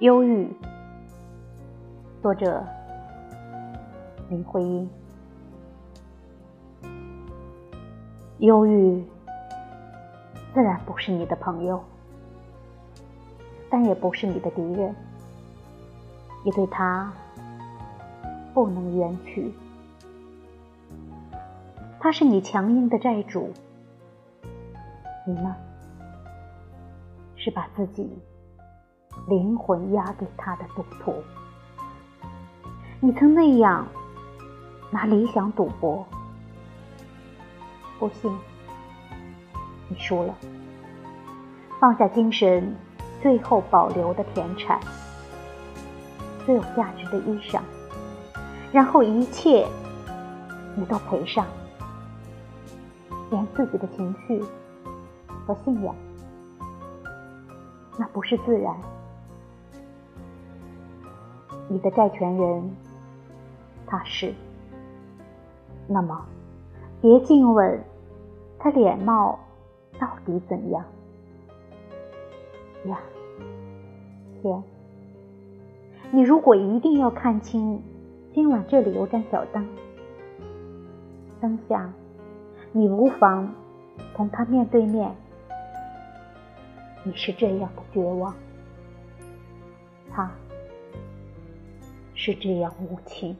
忧郁，作者林徽因。忧郁自然不是你的朋友，但也不是你的敌人，你对他不能远取。他是你强硬的债主，你呢？是把自己。灵魂押给他的赌徒，你曾那样拿理想赌博，不幸你输了。放下精神最后保留的田产，最有价值的衣裳，然后一切你都赔上，连自己的情绪和信仰，那不是自然。你的债权人，他是。那么，别静问他脸貌到底怎样。呀，天！你如果一定要看清，今晚这里有盏小灯，灯下，你无妨同他面对面。你是这样的绝望，他。是这样无情。